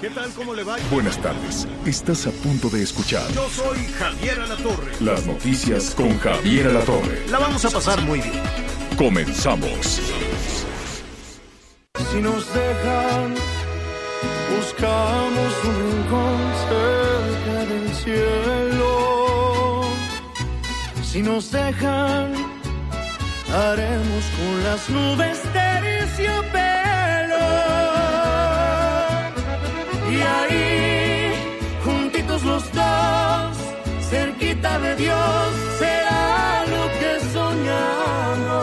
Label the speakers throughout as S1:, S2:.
S1: ¿Qué tal? ¿Cómo le va?
S2: Buenas tardes. Estás a punto de escuchar
S1: Yo soy Javier Alatorre.
S2: las noticias con Javier Alatorre.
S1: La vamos a pasar muy bien.
S2: Comenzamos.
S3: Si nos dejan, buscamos un rincón cerca del cielo. Si nos dejan, haremos con las nubes terciopelo. Y ahí, juntitos los dos, cerquita de Dios, será lo que soñamos.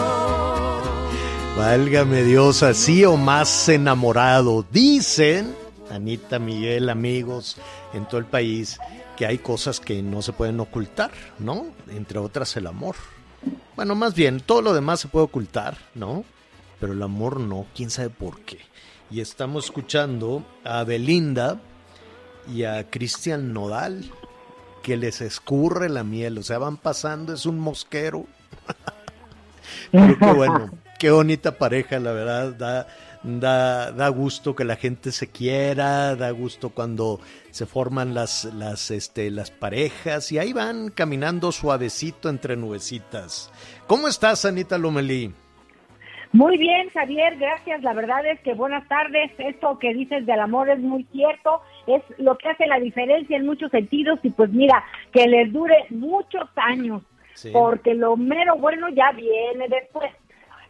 S4: Válgame Dios, así o más enamorado. Dicen, Anita, Miguel, amigos, en todo el país, que hay cosas que no se pueden ocultar, ¿no? Entre otras el amor. Bueno, más bien, todo lo demás se puede ocultar, ¿no? Pero el amor no, quién sabe por qué. Y estamos escuchando a Belinda y a Cristian Nodal, que les escurre la miel, o sea, van pasando, es un mosquero. Pero qué bueno, qué bonita pareja, la verdad, da, da, da gusto que la gente se quiera, da gusto cuando se forman las, las, este, las parejas y ahí van caminando suavecito entre nubecitas. ¿Cómo estás, Anita Lomelí?
S5: Muy bien, Javier, gracias. La verdad es que buenas tardes. Esto que dices del amor es muy cierto, es lo que hace la diferencia en muchos sentidos y pues mira, que les dure muchos años,
S4: Sí.
S5: porque lo mero bueno ya viene después.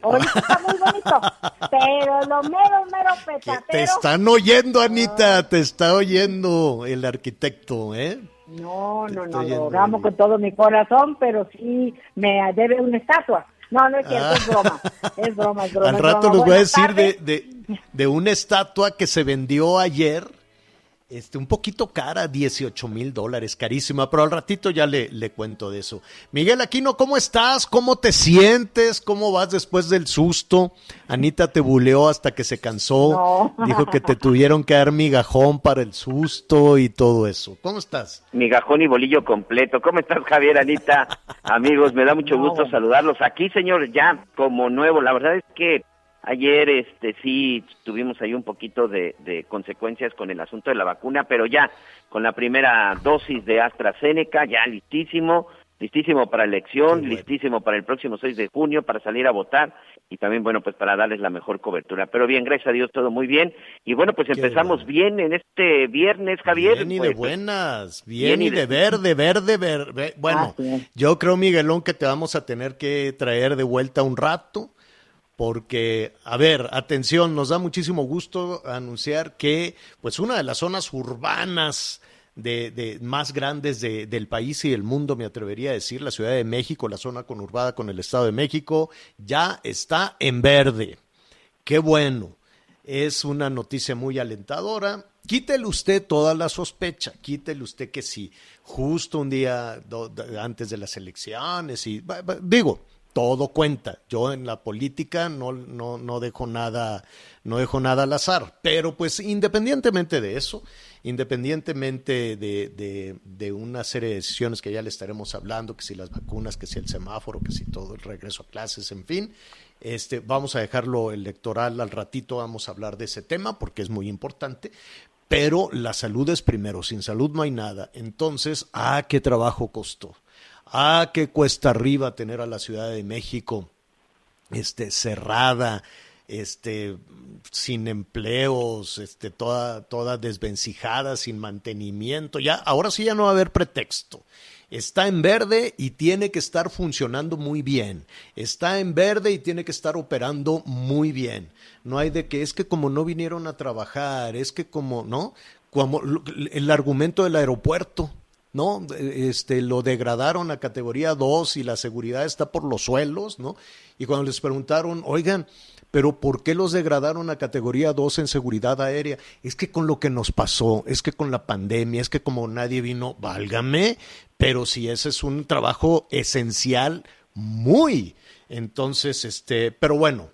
S5: Ahorita está muy bonito, pero lo mero, mero petatero.
S4: te están oyendo, Anita, te está oyendo el arquitecto, ¿eh?
S5: No, no, no, lo amo con todo mi corazón, pero sí me debe una estatua. No, no es cierto, es broma. Es broma, es broma.
S4: Ah. Al rato les voy a decir de, de, de una estatua que se vendió ayer, este, un poquito cara, 18 mil dólares, carísima, pero al ratito ya le, le cuento de eso. Miguel Aquino, ¿cómo estás? ¿Cómo te sientes? ¿Cómo vas después del susto? Anita te buleó hasta que se cansó,
S5: No.
S4: dijo que te tuvieron que dar migajón para el susto y todo eso. ¿Cómo estás?
S6: migajón y bolillo completo. ¿Cómo estás, Javier, Anita? Amigos, me da mucho
S5: No,
S6: gusto saludarlos. Aquí, señor, ya como nuevo. La verdad es que ayer este sí tuvimos ahí un poquito de, de consecuencias con el asunto de la vacuna, pero ya con la primera dosis de AstraZeneca, ya listísimo, listísimo para elección, listísimo para el próximo 6 de junio, para salir a votar y también, bueno, pues para darles la mejor cobertura. Pero bien, gracias a Dios, todo muy bien. Y bueno, pues empezamos
S4: bueno.
S6: bien en este viernes, Javier.
S4: Bien y
S6: Pues,
S4: de buenas, bien,
S6: bien
S4: y de
S6: de-
S4: verde, verde, verde. Bueno,
S5: es.
S4: yo creo, Miguelón, que te vamos a tener que traer de vuelta un rato, porque, a ver, atención, nos da muchísimo gusto anunciar que, pues, una de las zonas urbanas de, de- más grandes de- del país y del mundo, me atrevería a decir, la Ciudad de México, la zona conurbada con el Estado de México, ya está en verde. Qué bueno. Es una noticia muy alentadora. Quítele usted toda la sospecha, quítele usted que si justo un día antes de las elecciones y digo, todo cuenta. Yo en la política no, no, no dejo nada, no dejo nada al azar. Pero pues independientemente de eso, independientemente de, de, de una serie de decisiones que ya le estaremos hablando, que si las vacunas, que si el semáforo, que si todo el regreso a clases, en fin, este, vamos a dejarlo electoral al ratito, vamos a hablar de ese tema porque es muy importante. Pero la salud es primero, sin salud no hay nada. Entonces, ah, qué trabajo costó. Ah, qué cuesta arriba tener a la Ciudad de México este, cerrada, este, sin empleos, este, toda, toda desvencijada, sin mantenimiento. Ya, ahora sí ya no va a haber pretexto. Está en verde y tiene que estar funcionando muy bien. Está en verde y tiene que estar operando muy bien. No hay de que es que como no vinieron a trabajar, es que como, ¿no? Como el argumento del aeropuerto. ¿No? Este, lo degradaron a categoría 2 y la seguridad está por los suelos, ¿no? Y cuando les preguntaron, oigan, pero ¿por qué los degradaron a categoría 2 en seguridad aérea? Es que con lo que nos pasó, es que con la pandemia, es que como nadie vino, válgame, pero si ese es un trabajo esencial, muy. Entonces, este, pero bueno,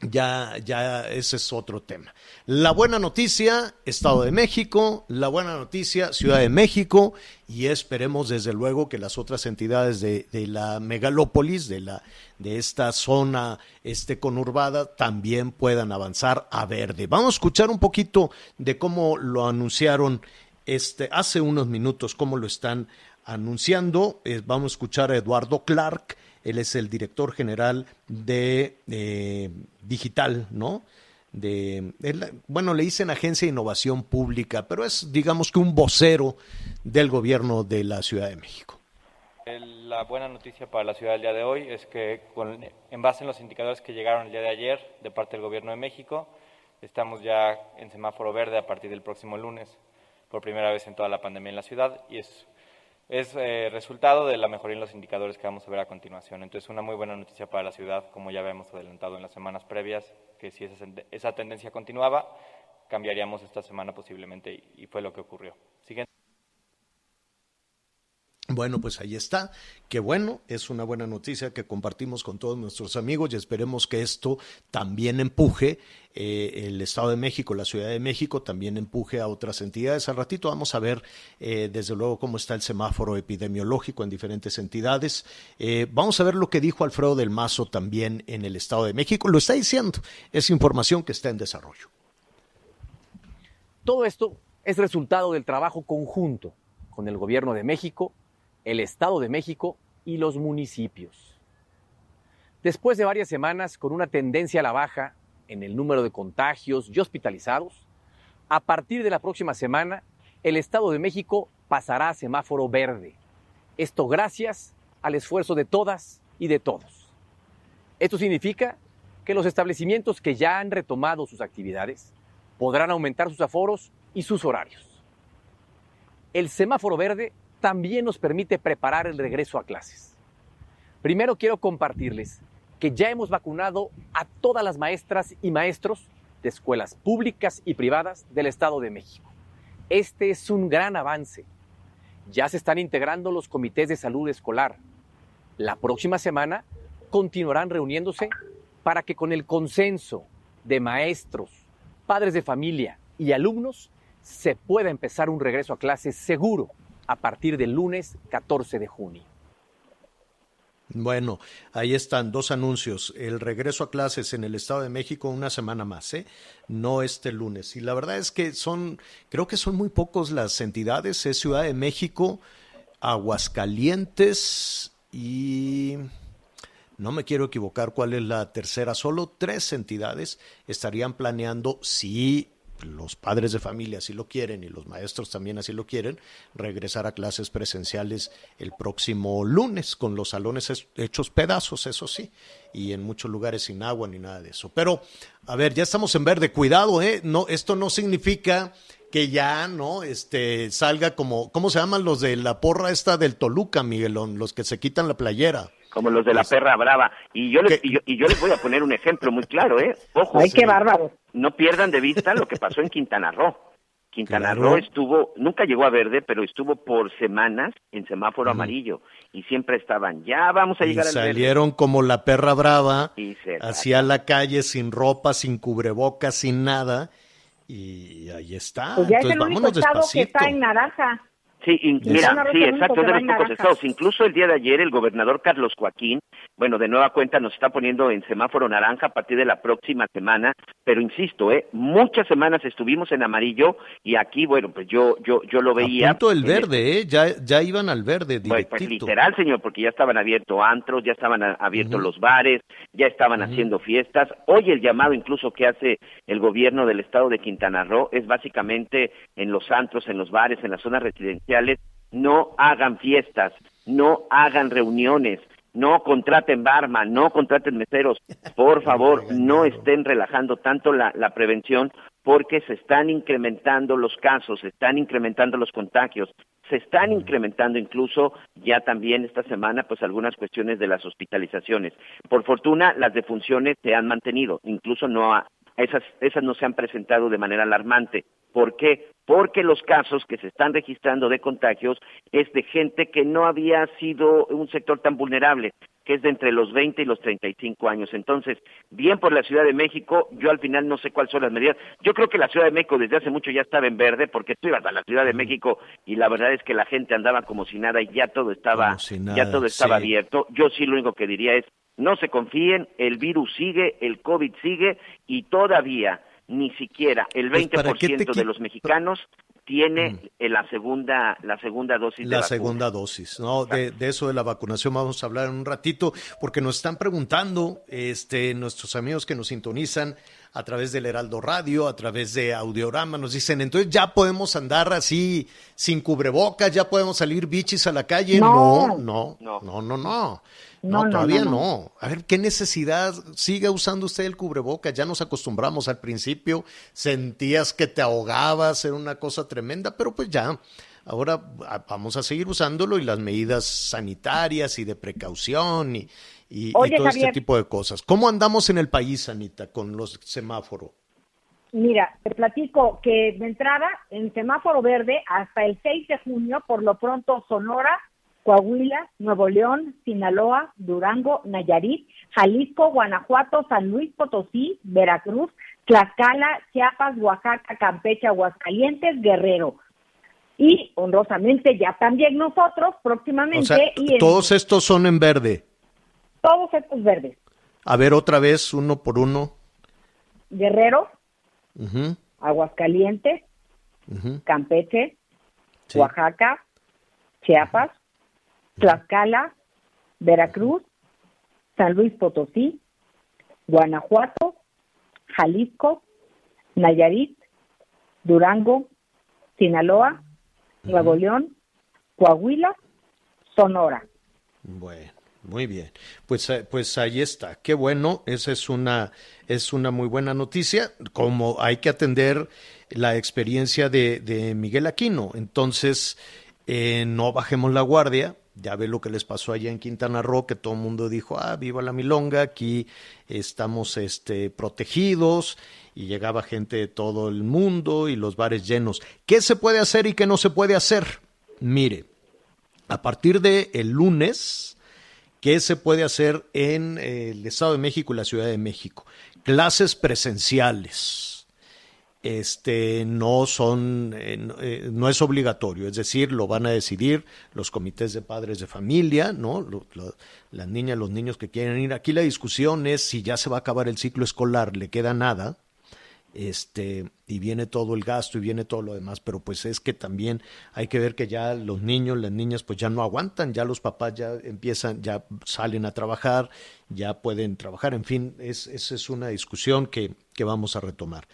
S4: ya, ya ese es otro tema. La buena noticia, Estado de México, la buena noticia, Ciudad de México, y esperemos desde luego que las otras entidades de, de la megalópolis, de, la, de esta zona este, conurbada, también puedan avanzar a verde. Vamos a escuchar un poquito de cómo lo anunciaron este, hace unos minutos, cómo lo están anunciando. Eh, vamos a escuchar a Eduardo Clark él es el director general de eh, Digital, ¿no? De, bueno, le dicen Agencia de Innovación Pública, pero es, digamos que un vocero del gobierno de la Ciudad de México.
S7: La buena noticia para la ciudad del día de hoy es que, con, en base en los indicadores que llegaron el día de ayer de parte del gobierno de México, estamos ya en semáforo verde a partir del próximo lunes, por primera vez en toda la pandemia en la ciudad, y es es eh, resultado de la mejoría en los indicadores que vamos a ver a continuación. Entonces, una muy buena noticia para la ciudad, como ya habíamos adelantado en las semanas previas, que si esa, esa tendencia continuaba, cambiaríamos esta semana posiblemente y, fue lo que ocurrió.
S4: Bueno, pues ahí está. Qué bueno, es una buena noticia que compartimos con todos nuestros amigos y esperemos que esto también empuje eh, el Estado de México, la Ciudad de México, también empuje a otras entidades. Al ratito vamos a ver, eh, desde luego, cómo está el semáforo epidemiológico en diferentes entidades. Eh, vamos a ver lo que dijo Alfredo del Mazo también en el Estado de México. Lo está diciendo, es información que está en desarrollo.
S8: Todo esto es resultado del trabajo conjunto con el Gobierno de México el Estado de México y los municipios. Después de varias semanas con una tendencia a la baja en el número de contagios y hospitalizados, a partir de la próxima semana, el Estado de México pasará a semáforo verde. Esto gracias al esfuerzo de todas y de todos. Esto significa que los establecimientos que ya han retomado sus actividades podrán aumentar sus aforos y sus horarios. El semáforo verde también nos permite preparar el regreso a clases. Primero quiero compartirles que ya hemos vacunado a todas las maestras y maestros de escuelas públicas y privadas del Estado de México. Este es un gran avance. Ya se están integrando los comités de salud escolar. La próxima semana continuarán reuniéndose para que con el consenso de maestros, padres de familia y alumnos se pueda empezar un regreso a clases seguro a partir del lunes 14 de junio.
S4: Bueno, ahí están dos anuncios. El regreso a clases en el Estado de México una semana más, ¿eh? no este lunes. Y la verdad es que son, creo que son muy pocos las entidades. Es Ciudad de México, Aguascalientes y no me quiero equivocar cuál es la tercera. Solo tres entidades estarían planeando si los padres de familia así lo quieren y los maestros también así lo quieren, regresar a clases presenciales el próximo lunes con los salones hechos pedazos, eso sí, y en muchos lugares sin agua ni nada de eso. Pero, a ver, ya estamos en verde, cuidado, ¿eh? No, esto no significa que ya, ¿no? Este, salga como, ¿cómo se llaman los de la porra esta del Toluca, Miguelón? Los que se quitan la playera
S6: como los de la perra brava. Y yo, les, y yo, les voy a poner un ejemplo muy claro, ¿eh? Ojo.
S5: Ay, qué bárbaro.
S6: No pierdan de vista lo que pasó en Quintana Roo. Quintana Roo estuvo, nunca llegó a verde, pero estuvo por semanas en semáforo amarillo y siempre estaban, ya vamos a llegar
S4: y
S6: al
S4: salieron como la perra brava hacia la calle sin ropa, sin cubrebocas, sin nada y ahí está.
S5: Pues ya es el único estado que está en naranja.
S6: Sí, mira, sí, exacto, de los pocos estados. Incluso el día de ayer el gobernador Carlos Joaquín, bueno, de nueva cuenta nos está poniendo en semáforo naranja a partir de la próxima semana, pero insisto, eh, muchas semanas estuvimos en amarillo y aquí, bueno, pues yo yo yo lo veía.
S4: A punto el verde, eh, ya ya iban al verde
S6: pues, pues literal, señor, porque ya estaban abiertos antros, ya estaban abiertos los bares, ya estaban haciendo fiestas. Hoy el llamado incluso que hace el gobierno del estado de Quintana Roo es básicamente en los antros, en los bares, en las zonas residenciales no hagan fiestas, no hagan reuniones, no contraten barman, no contraten meseros, por favor, no estén relajando tanto la, la, prevención porque se están incrementando los casos, se están incrementando los contagios, se están incrementando incluso ya también esta semana pues algunas cuestiones de las hospitalizaciones. Por fortuna las defunciones se han mantenido, incluso no esas, esas no se han presentado de manera alarmante. ¿Por qué? Porque los casos que se están registrando de contagios es de gente que no había sido un sector tan vulnerable, que es de entre los 20 y los 35 años. Entonces, bien por la Ciudad de México, yo al final no sé cuáles son las medidas. Yo creo que la Ciudad de México desde hace mucho ya estaba en verde, porque tú ibas a la Ciudad de México y la verdad es que la gente andaba como si nada y ya todo estaba, ya todo estaba abierto. Yo sí lo único que diría es, no se confíen, el virus sigue, el COVID sigue y todavía ni siquiera el 20% pues, de los mexicanos tiene mm. la segunda la segunda dosis
S4: la segunda dosis no de, eso de la vacunación vamos a hablar en un ratito porque nos están preguntando este nuestros amigos que nos sintonizan a través del Heraldo Radio, a través de Audiorama, nos dicen, entonces ya podemos andar así sin cubrebocas, ya podemos salir bichis a la calle. no, no, no, no, no. No, todavía no, A ver, ¿qué necesidad? Siga usando usted el cubreboca. Ya nos acostumbramos al principio. Sentías que te ahogabas, era una cosa tremenda, pero pues ya. Ahora vamos a seguir usándolo y las medidas sanitarias y de precaución y, y, todo este tipo de cosas. ¿Cómo andamos en el país, Anita, con los semáforos?
S5: Mira, te platico que de entrada en semáforo verde hasta el 6 de junio, por lo pronto Sonora Coahuila, Nuevo León, Sinaloa, Durango, Nayarit, Jalisco, Guanajuato, San Luis Potosí, Veracruz, Tlaxcala, Chiapas, Oaxaca, Campeche, Aguascalientes, Guerrero. Y honrosamente ya también nosotros próximamente. y
S4: todos estos son en verde.
S5: Todos estos verdes.
S4: A ver otra vez, uno por uno.
S5: Guerrero, Aguascalientes, Campeche, Oaxaca, Chiapas, Tlaxcala, Veracruz, San Luis Potosí, Guanajuato, Jalisco, Nayarit, Durango, Sinaloa, Nuevo León, Coahuila, Sonora.
S4: Bueno, muy bien. Pues, eh, pues ahí está. Qué bueno. Esa es una, es una muy buena noticia. Como hay que atender la experiencia de, de Miguel Aquino. Entonces, eh, no bajemos la guardia ya ve lo que les pasó allá en Quintana Roo, que todo el mundo dijo, ah, viva la milonga, aquí estamos este, protegidos, y llegaba gente de todo el mundo y los bares llenos. ¿Qué se puede hacer y qué no se puede hacer? Mire, a partir de el lunes, ¿qué se puede hacer en el Estado de México y la Ciudad de México? Clases presenciales. Este no son eh, eh, no es obligatorio es decir lo van a decidir los comités de padres de familia no las niñas los niños que quieren ir. Aquí la discusión es si ya se va a acabar el ciclo escolar le queda nada este y viene todo el gasto y viene todo lo demás pero pues es que también hay que ver que ya los niños las niñas pues ya no aguantan ya los papás ya empiezan ya salen a trabajar ya pueden trabajar en fin es esa es una discusión que que vamos a retomar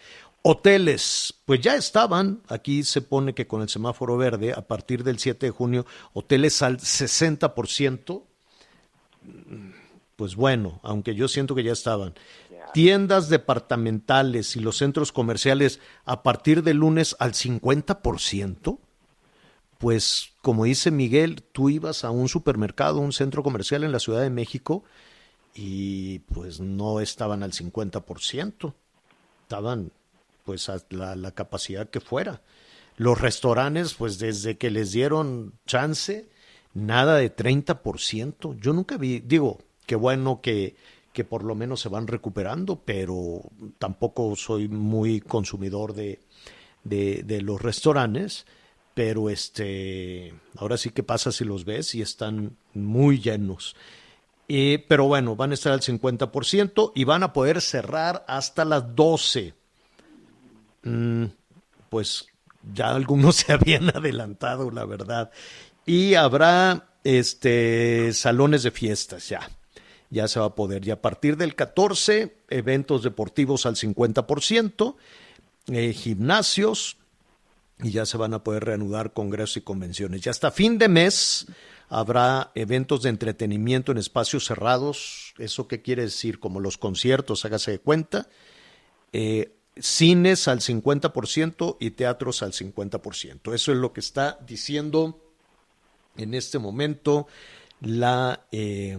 S4: Hoteles, pues ya estaban, aquí se pone que con el semáforo verde, a partir del 7 de junio, hoteles al 60%, pues bueno, aunque yo siento que ya estaban. Tiendas departamentales y los centros comerciales a partir del lunes al 50%, pues como dice Miguel, tú ibas a un supermercado, un centro comercial en la Ciudad de México y pues no estaban al 50%, estaban pues a la, capacidad que fuera. Los restaurantes, pues desde que les dieron chance, nada de 30%. Yo nunca vi, digo, qué bueno que, que por lo menos se van recuperando, pero tampoco soy muy consumidor de, de, los restaurantes. Pero este, ahora sí que pasa si los ves y están muy llenos. pero bueno, van a estar al 50% y van a poder cerrar hasta las 12 Mm, pues ya algunos se habían adelantado, la verdad. Y habrá este salones de fiestas ya. Ya se va a poder. Y a partir del 14, eventos deportivos al 50%, eh, gimnasios, y ya se van a poder reanudar congresos y convenciones. Y hasta fin de mes habrá eventos de entretenimiento en espacios cerrados. ¿Eso qué quiere decir? Como los conciertos, hágase de cuenta. Eh, cines al 50% y teatros al 50%. Eso es lo que está diciendo en este momento la, eh,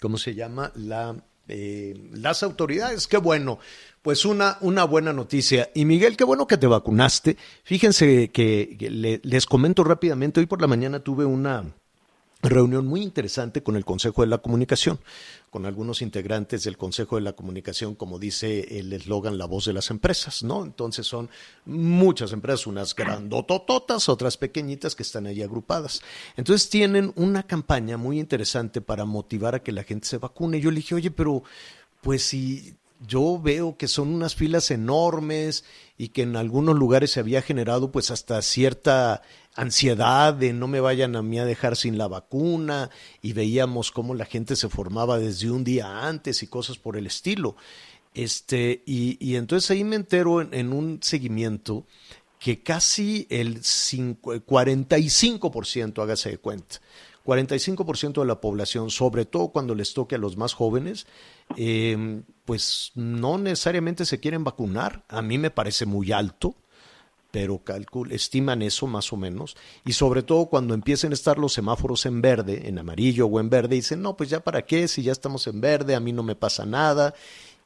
S4: ¿cómo se llama? La, eh, las autoridades. Qué bueno. Pues una, una buena noticia. Y Miguel, qué bueno que te vacunaste. Fíjense que, le- les comento rápidamente, hoy por la mañana tuve una reunión muy interesante con el Consejo de la Comunicación, con algunos integrantes del Consejo de la Comunicación, como dice el eslogan La voz de las empresas, ¿no? Entonces son muchas empresas, unas grandotototas, otras pequeñitas que están ahí agrupadas. Entonces tienen una campaña muy interesante para motivar a que la gente se vacune. Yo le dije, oye, pero pues si yo veo que son unas filas enormes y que en algunos lugares se había generado pues hasta cierta ansiedad de no me vayan a mí a dejar sin la vacuna y veíamos cómo la gente se formaba desde un día antes y cosas por el estilo. Este, y, y entonces ahí me entero en, un seguimiento que casi el cinco- 45%, hágase de cuenta, 45% de la población, sobre todo cuando les toque a los más jóvenes, eh, pues no necesariamente se quieren vacunar. A mí me parece muy alto, pero calcul estiman eso más o menos. Y sobre todo cuando empiecen a estar los semáforos en verde, en amarillo o en verde, dicen, no, pues ya para qué, si ya estamos en verde, a mí no me pasa nada.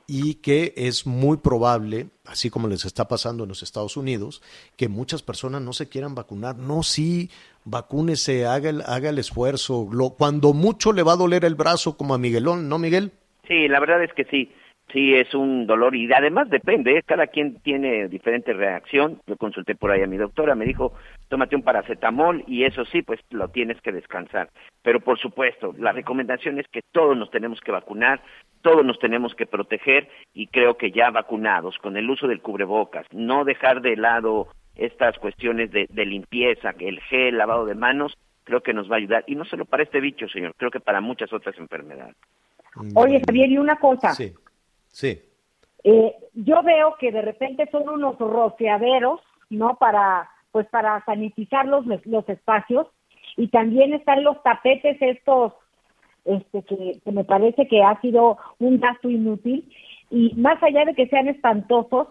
S4: Y que es muy probable, así como les está pasando en los Estados Unidos, que muchas personas no se quieran vacunar. No, sí, vacúnese, haga el, haga el esfuerzo. Lo, cuando mucho le va a doler el brazo, como a Miguelón, ¿no, Miguel?
S6: Sí, la verdad es que sí, sí es un dolor y además depende, ¿eh? cada quien tiene diferente reacción. Yo consulté por ahí a mi doctora, me dijo, tómate un paracetamol y eso sí, pues lo tienes que descansar. Pero por supuesto, la recomendación es que todos nos tenemos que vacunar, todos nos tenemos que proteger y creo que ya vacunados, con el uso del cubrebocas, no dejar de lado estas cuestiones de, de limpieza, el gel, lavado de manos, creo que nos va a ayudar. Y no solo para este bicho, señor, creo que para muchas otras enfermedades.
S5: Oye, Javier, y una cosa.
S4: Sí, sí.
S5: Eh, yo veo que de repente son unos rociaderos, ¿no? Para, pues para sanitizar los, los espacios. Y también están los tapetes estos, este, que, que me parece que ha sido un gasto inútil. Y más allá de que sean espantosos,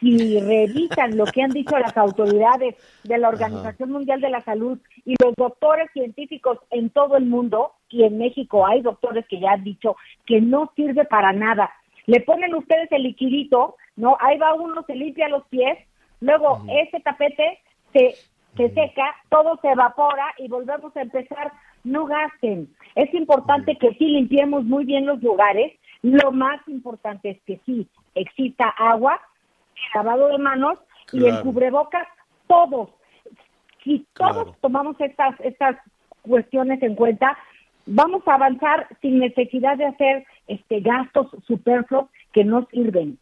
S5: si revisan lo que han dicho las autoridades de la Organización Mundial de la Salud y los doctores científicos en todo el mundo, y en México hay doctores que ya han dicho que no sirve para nada. Le ponen ustedes el liquidito, ¿no? Ahí va uno, se limpia los pies, luego ese tapete se, se seca, todo se evapora y volvemos a empezar. No gasten. Es importante que sí limpiemos muy bien los lugares. Lo más importante es que sí exista agua, lavado de manos y el cubrebocas, todos. Si todos
S4: Claro.
S5: tomamos estas, estas cuestiones en cuenta, vamos a avanzar sin necesidad de hacer este gastos superfluos que no sirven.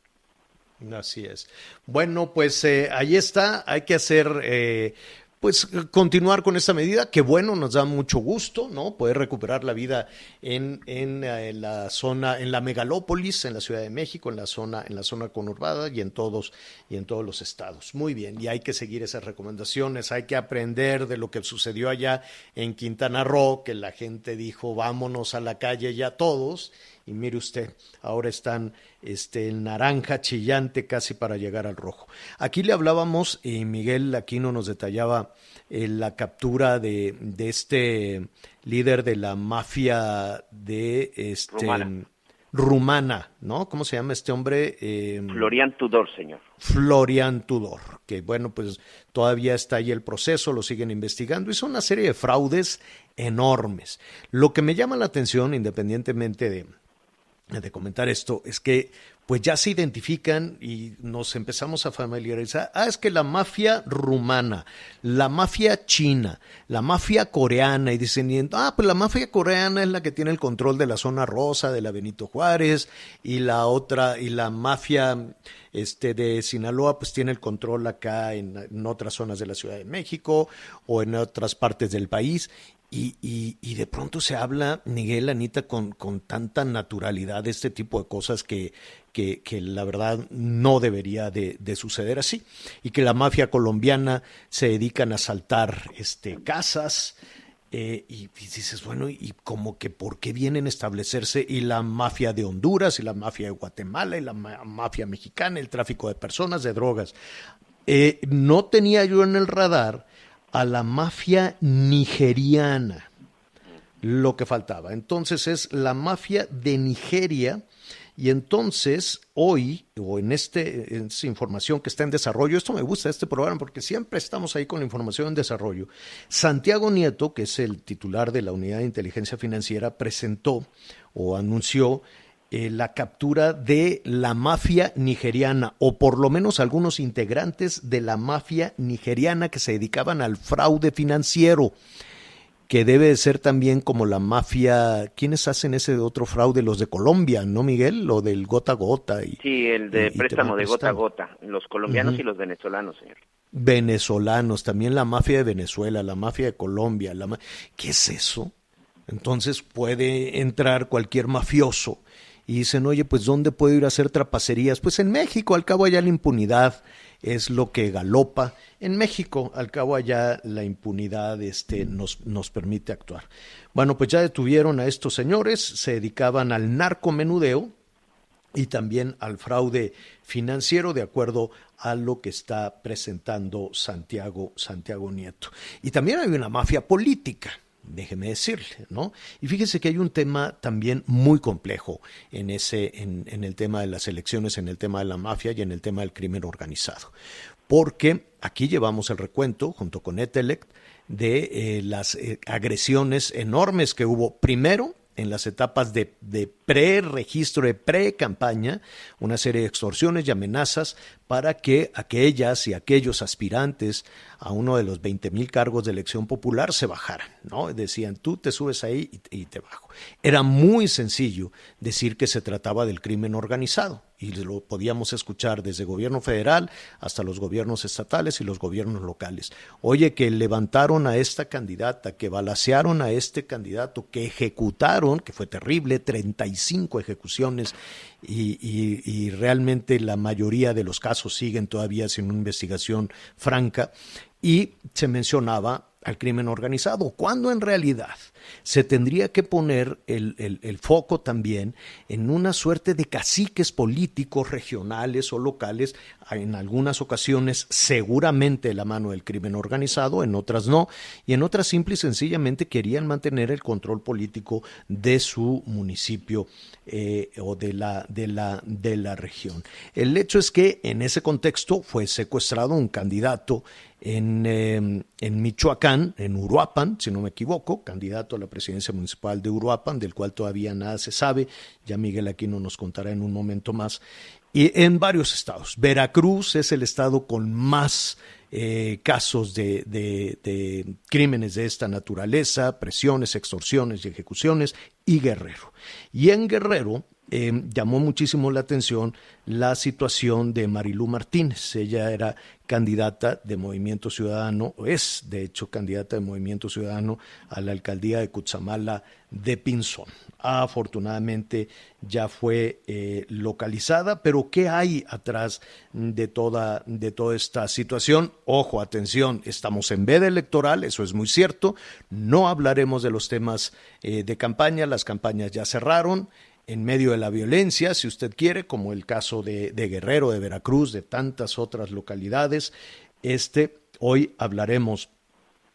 S4: Así es. Bueno, pues eh, ahí está. Hay que hacer, eh, pues continuar con esta medida, que bueno, nos da mucho gusto, ¿no? Poder recuperar la vida en, en, eh, la zona, en la megalópolis, en la Ciudad de México, en la zona, en la zona conurbada y en todos, y en todos los estados. Muy bien, y hay que seguir esas recomendaciones, hay que aprender de lo que sucedió allá en Quintana Roo, que la gente dijo, vámonos a la calle ya todos. Y mire usted, ahora están este, el naranja chillante casi para llegar al rojo. Aquí le hablábamos, y Miguel Aquino nos detallaba eh, la captura de, de este líder de la mafia de este,
S6: Rumana.
S4: rumana, ¿no? ¿Cómo se llama este hombre? Eh,
S6: Florian Tudor, señor.
S4: Florian Tudor, que bueno, pues todavía está ahí el proceso, lo siguen investigando, hizo una serie de fraudes enormes. Lo que me llama la atención, independientemente de, de comentar esto, es que pues ya se identifican y nos empezamos a familiarizar. Ah, es que la mafia rumana, la mafia china, la mafia coreana, y dicen, ah, pues la mafia coreana es la que tiene el control de la zona rosa, de la Benito Juárez, y la otra, y la mafia este, de Sinaloa, pues tiene el control acá en otras zonas de la Ciudad de México o en otras partes del país. Y, y, y, de pronto se habla, Miguel, Anita, con, con tanta naturalidad de este tipo de cosas que, que, que la verdad no debería de, de, suceder así. Y que la mafia colombiana se dedican a asaltar este, casas. Eh, y, dices, bueno, y como que por qué vienen a establecerse y la mafia de Honduras, y la mafia de Guatemala, y la ma mafia mexicana, el tráfico de personas, de drogas. Eh, no tenía yo en el radar a la mafia nigeriana, lo que faltaba. Entonces es la mafia de Nigeria y entonces, hoy, o en, este, en esta información que está en desarrollo, esto me gusta este programa porque siempre estamos ahí con la información en desarrollo. Santiago Nieto, que es el titular de la Unidad de Inteligencia Financiera, presentó o anunció eh, la captura de la mafia nigeriana, o por lo menos algunos integrantes de la mafia nigeriana que se dedicaban al fraude financiero que debe de ser también como la mafia. ¿Quiénes hacen ese otro fraude? Los de Colombia, ¿no, Miguel? Lo del gota a gota. Y,
S6: sí, el de préstamo de gota a gota. Los colombianos y los venezolanos, señor.
S4: Venezolanos, también la mafia de Venezuela, la mafia de Colombia. La ¿Qué es eso? Entonces puede entrar cualquier mafioso y dicen, oye, pues ¿dónde puedo ir a hacer trapacerías? Pues en México, al cabo allá la impunidad es lo que galopa. En México, al cabo allá la impunidad este, nos, nos permite actuar. Bueno, pues ya detuvieron a estos señores, se dedicaban al narcomenudeo y también al fraude financiero, de acuerdo a lo que está presentando Santiago, Santiago Nieto. Y también hay una mafia política déjeme decirle, ¿no? Y fíjese que hay un tema también muy complejo en ese, en, el tema de las elecciones, en el tema de la mafia y en el tema del crimen organizado. Porque aquí llevamos el recuento, junto con Etelect, de eh, las eh, agresiones enormes que hubo primero en las etapas de, de pre-registro, de pre-campaña, una serie de extorsiones y amenazas para que aquellas y aquellos aspirantes a uno de los 20 mil cargos de elección popular se bajaran, ¿no? Decían, tú te subes ahí y, te bajo. Era muy sencillo decir que se trataba del crimen organizado y lo podíamos escuchar desde gobierno federal hasta los gobiernos estatales y los gobiernos locales. Oye, que levantaron a esta candidata, que balacearon a este candidato, que ejecutaron, que fue terrible, 35 ejecuciones y, y, y realmente la mayoría de los casos siguen todavía sin una investigación franca. Y se mencionaba al crimen organizado, cuando en realidad se tendría que poner el, el, foco también en una suerte de caciques políticos regionales o locales, en algunas ocasiones seguramente la mano del crimen organizado, en otras no, y en otras simple y sencillamente querían mantener el control político de su municipio eh, o de la, de, la, de la región. El hecho es que en ese contexto fue secuestrado un candidato en, eh, en, Michoacán, en Uruapan, si no me equivoco, candidato a la presidencia municipal de Uruapan, del cual todavía nada se sabe, ya Miguel Aquino nos contará en un momento más, y en varios estados. Veracruz es el estado con más eh, casos de, de, de, crímenes de esta naturaleza, presiones, extorsiones y ejecuciones, y Guerrero. Y en Guerrero eh, llamó muchísimo la atención la situación de Marilú Martínez. Ella era candidata de Movimiento Ciudadano, o es de hecho candidata de Movimiento Ciudadano a la alcaldía de Cutzamala de Pinzón. Afortunadamente ya fue eh, localizada, pero ¿qué hay atrás de toda, de toda esta situación? Ojo, atención, estamos en veda electoral, eso es muy cierto. No hablaremos de los temas eh, de campaña, las campañas ya cerraron en medio de la violencia, si usted quiere, como el caso de, Guerrero, de Veracruz, de tantas otras localidades. Este, hoy hablaremos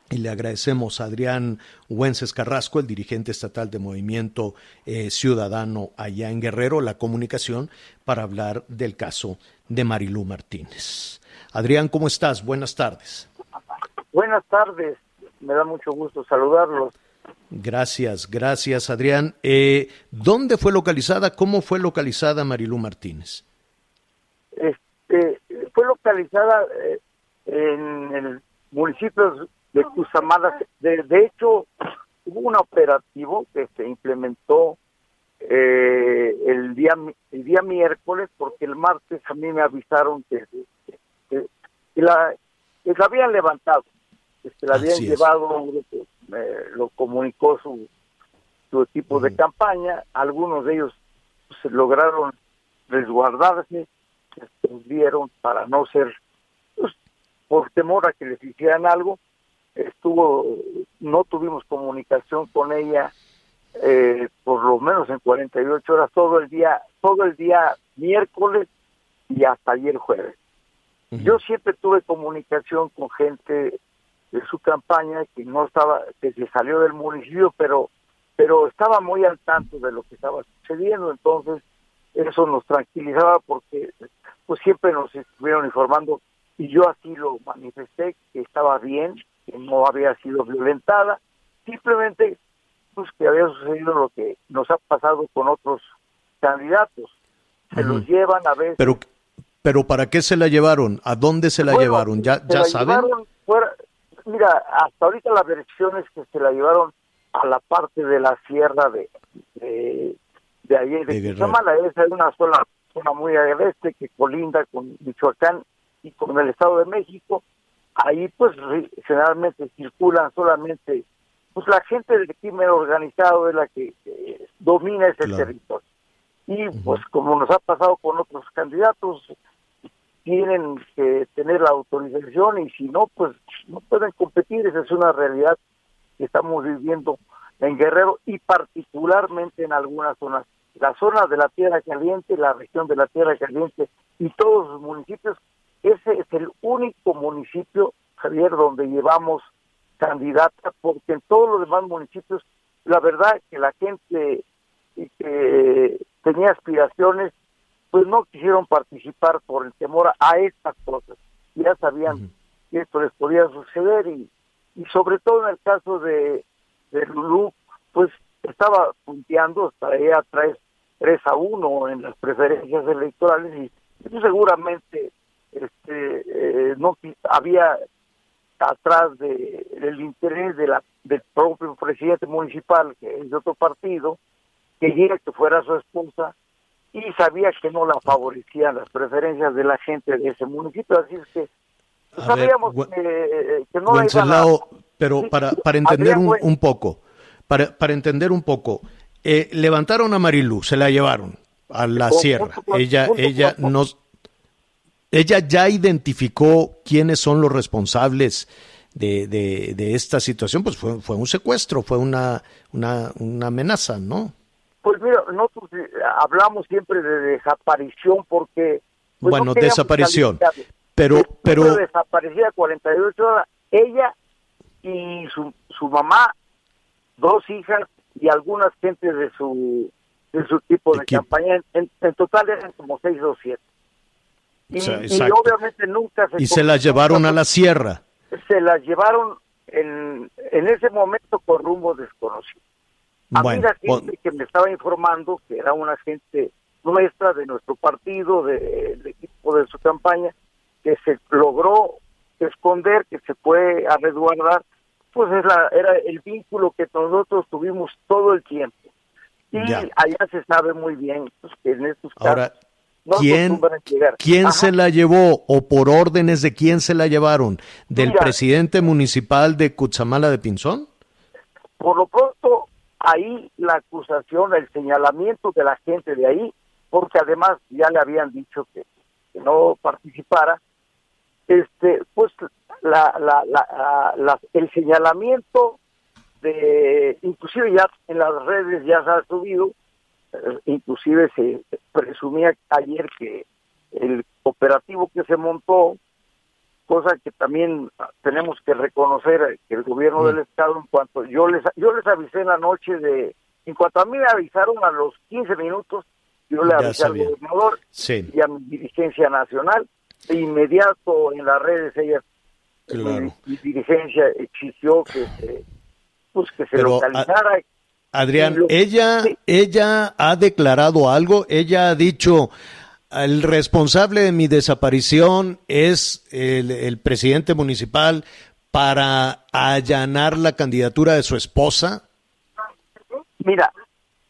S4: y le agradecemos a Adrián Huences Carrasco, el dirigente estatal de Movimiento eh, Ciudadano allá en Guerrero, la comunicación para hablar del caso de Marilú Martínez. Adrián, ¿cómo estás? Buenas tardes.
S9: Buenas tardes, me da mucho gusto saludarlos.
S4: Gracias, gracias Adrián. Eh, ¿Dónde fue localizada? ¿Cómo fue localizada Marilú Martínez?
S9: Este, fue localizada eh, en el municipio de Cusamada. De, de, hecho, hubo un operativo que se implementó eh, el día el día miércoles porque el martes a mí me avisaron que, que, que la, que la habían levantado, que se la habían
S4: Así
S9: llevado a un grupo eh, lo comunicó su, su equipo de campaña, algunos de ellos pues, lograron resguardarse, se escondieron para no ser, pues, por temor a que les hicieran algo, estuvo, no tuvimos comunicación con ella eh, por lo menos en 48 horas todo el día, todo el día miércoles y hasta ayer jueves. Uh -huh. Yo siempre tuve comunicación con gente de su campaña, que no estaba, que se salió del municipio, pero, pero estaba muy al tanto de lo que estaba sucediendo, entonces eso nos tranquilizaba porque pues siempre nos estuvieron informando y yo así lo manifesté que estaba bien, que no había sido violentada, simplemente pues que había sucedido lo que nos ha pasado con otros candidatos. Se los llevan a veces.
S4: Pero, pero ¿para qué se la llevaron? ¿A dónde se la llevaron? ¿Ya, ya saben?
S9: Fuera, mira, hasta ahorita la versión es que se la llevaron a la parte de la sierra de, de, de ayer, de, de Quizamala. Esa es una zona, zona muy agreste que colinda con Michoacán y con el Estado de México. Ahí pues generalmente circulan solamente pues la gente del crimen organizado es la que eh, domina ese claro. territorio. Y pues como nos ha pasado con otros candidatos, tienen que tener la autorización y si no, pues no pueden competir. Esa es una realidad que estamos viviendo en Guerrero y particularmente en algunas zonas. La zona de la Tierra Caliente, la región de la Tierra Caliente y todos los municipios, ese es el único municipio, Javier, donde llevamos candidata, porque en todos los demás municipios, la verdad que la gente que tenía aspiraciones, pues no quisieron participar por el temor a estas cosas. Ya sabían uh -huh. que esto les podía suceder y, y sobre todo en el caso de, de Lulú, pues estaba punteando, traía 3, 3 a 1 en las preferencias electorales y pues, seguramente este eh, no había atrás de, del interés de la, del propio presidente municipal, que es de otro partido, quería que fuera su esposa y sabía que no la favorecían las preferencias de la gente de ese municipio, así es que pues, sabíamos ver, que, que, no
S4: Wenceslao, la a... pero para, para entender un, un, poco, para, para entender un poco, eh, levantaron a Marilú, se la llevaron a la con, sierra, con, ella, ella nos ella ya identificó quiénes son los responsables de, de, de esta situación, pues fue, fue un secuestro, fue una, una, una amenaza, ¿no?
S9: Pues mira, nosotros hablamos siempre de desaparición porque... Pues
S4: bueno, no desaparición, pero... pero
S9: desaparecida 48 horas, ella y su, su mamá, dos hijas y algunas gentes de su de su tipo de Equipo. campaña, en, en, total eran como seis o siete. Y, o sea, y, obviamente nunca se...
S4: Y se las llevaron a la sierra.
S9: Se las llevaron en, en ese momento con rumbo desconocido. Bueno, la gente que me estaba informando, que era una gente nuestra, de nuestro partido, del de, equipo de su campaña, que se logró esconder, que se fue a resguardar, pues es la, era el vínculo que nosotros tuvimos todo el tiempo. Y ya. allá se sabe muy bien pues, que en estos casos...
S4: Ahora, ¿Quién, ¿quién se la llevó o por órdenes de quién se la llevaron? ¿Del Mira, presidente municipal de Cutzamala de Pinzón?
S9: Por lo pronto, ahí la acusación, el señalamiento de la gente de ahí, porque además ya le habían dicho que, no participara, este, pues la, la, la, el señalamiento de, inclusive ya en las redes ya se ha subido, eh, inclusive se presumía ayer que el operativo que se montó, cosa que también tenemos que reconocer que el gobierno mm. del estado en cuanto yo les yo les avisé en la noche de en cuanto a mí me avisaron a los 15 minutos yo le avisé al gobernador
S4: sí.
S9: y a mi dirigencia nacional de inmediato en las redes ella
S4: claro.
S9: mi, mi, dirigencia exigió que se pues que se Pero, localizara a...
S4: Adrián, ella, ella ha declarado algo, ella ha dicho, el responsable de mi desaparición es el, el presidente municipal para allanar la candidatura de su esposa.
S9: Mira,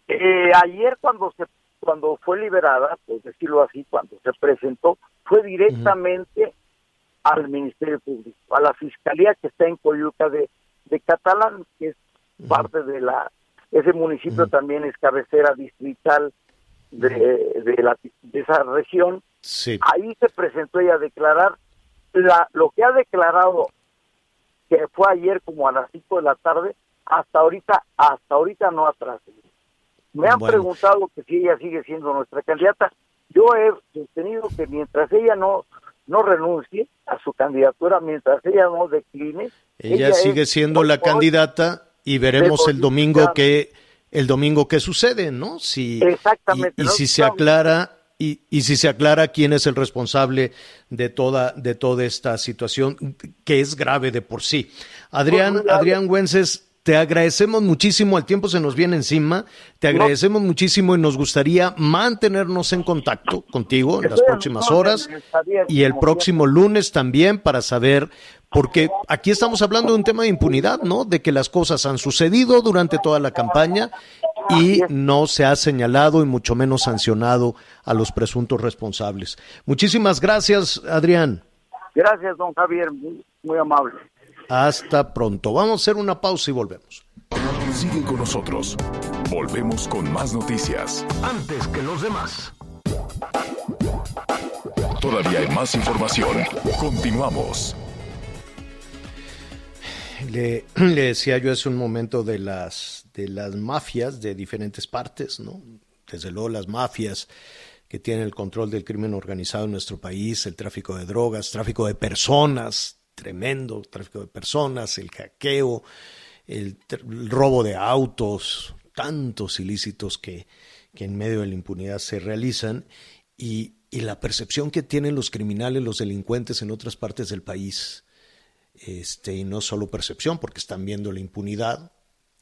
S9: eh, ayer cuando se cuando fue liberada, por decirlo así, cuando se presentó, fue directamente uh -huh. al Ministerio Público, a la Fiscalía que está en Coyuca de, de Catalán, que es uh -huh. parte de la ese municipio uh -huh. también es cabecera distrital de, de, la, de esa región.
S4: Sí.
S9: Ahí se presentó ella a declarar la, lo que ha declarado que fue ayer como a las 5 de la tarde, hasta ahorita, hasta ahorita no ha trascendido. Me han bueno. preguntado que si ella sigue siendo nuestra candidata. Yo he sostenido que mientras ella no no renuncie a su candidatura mientras ella no decline.
S4: Ella, sigue siendo la candidata y veremos el domingo que el domingo qué sucede, ¿no? Si
S9: Exactamente.
S4: y, si se aclara y, y, si se aclara quién es el responsable de toda de toda esta situación que es grave de por sí. Adrián Adrián Güences te agradecemos muchísimo, el tiempo se nos viene encima, te agradecemos muchísimo y nos gustaría mantenernos en contacto contigo en las próximas horas y el próximo lunes también para saber, porque aquí estamos hablando de un tema de impunidad, ¿no? De que las cosas han sucedido durante toda la campaña y no se ha señalado y mucho menos sancionado a los presuntos responsables. Muchísimas gracias, Adrián.
S9: Gracias, don Javier, muy, muy amable.
S4: Hasta pronto. Vamos a hacer una pausa y volvemos.
S2: Sigue con nosotros. Volvemos con más noticias.
S1: Antes que los demás.
S2: Todavía hay más información. Continuamos.
S4: Le, le, decía yo hace un momento de las, de las mafias de diferentes partes, ¿no? Desde luego las mafias que tienen el control del crimen organizado en nuestro país, el tráfico de drogas, tráfico de personas, tremendo tráfico de personas, el hackeo, el, el robo de autos, tantos ilícitos que, que, en medio de la impunidad se realizan y, y, la percepción que tienen los criminales, los delincuentes en otras partes del país. Este, y no solo percepción, porque están viendo la impunidad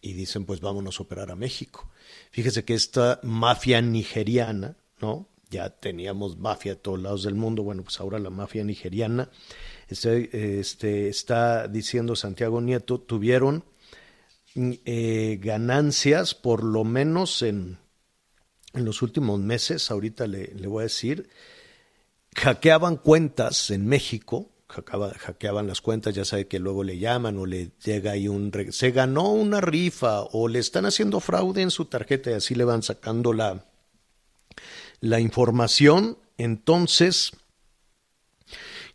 S4: y dicen, pues vámonos a operar a México. Fíjese que esta mafia nigeriana, ¿no? Ya teníamos mafia a todos lados del mundo, bueno, pues ahora la mafia nigeriana este, este, está diciendo Santiago Nieto, tuvieron eh, ganancias por lo menos en, en los últimos meses, ahorita le, le, voy a decir, hackeaban cuentas en México, hackeaban, las cuentas, ya sabe que luego le llaman o le llega ahí un, se ganó una rifa o le están haciendo fraude en su tarjeta y así le van sacando la, la información, entonces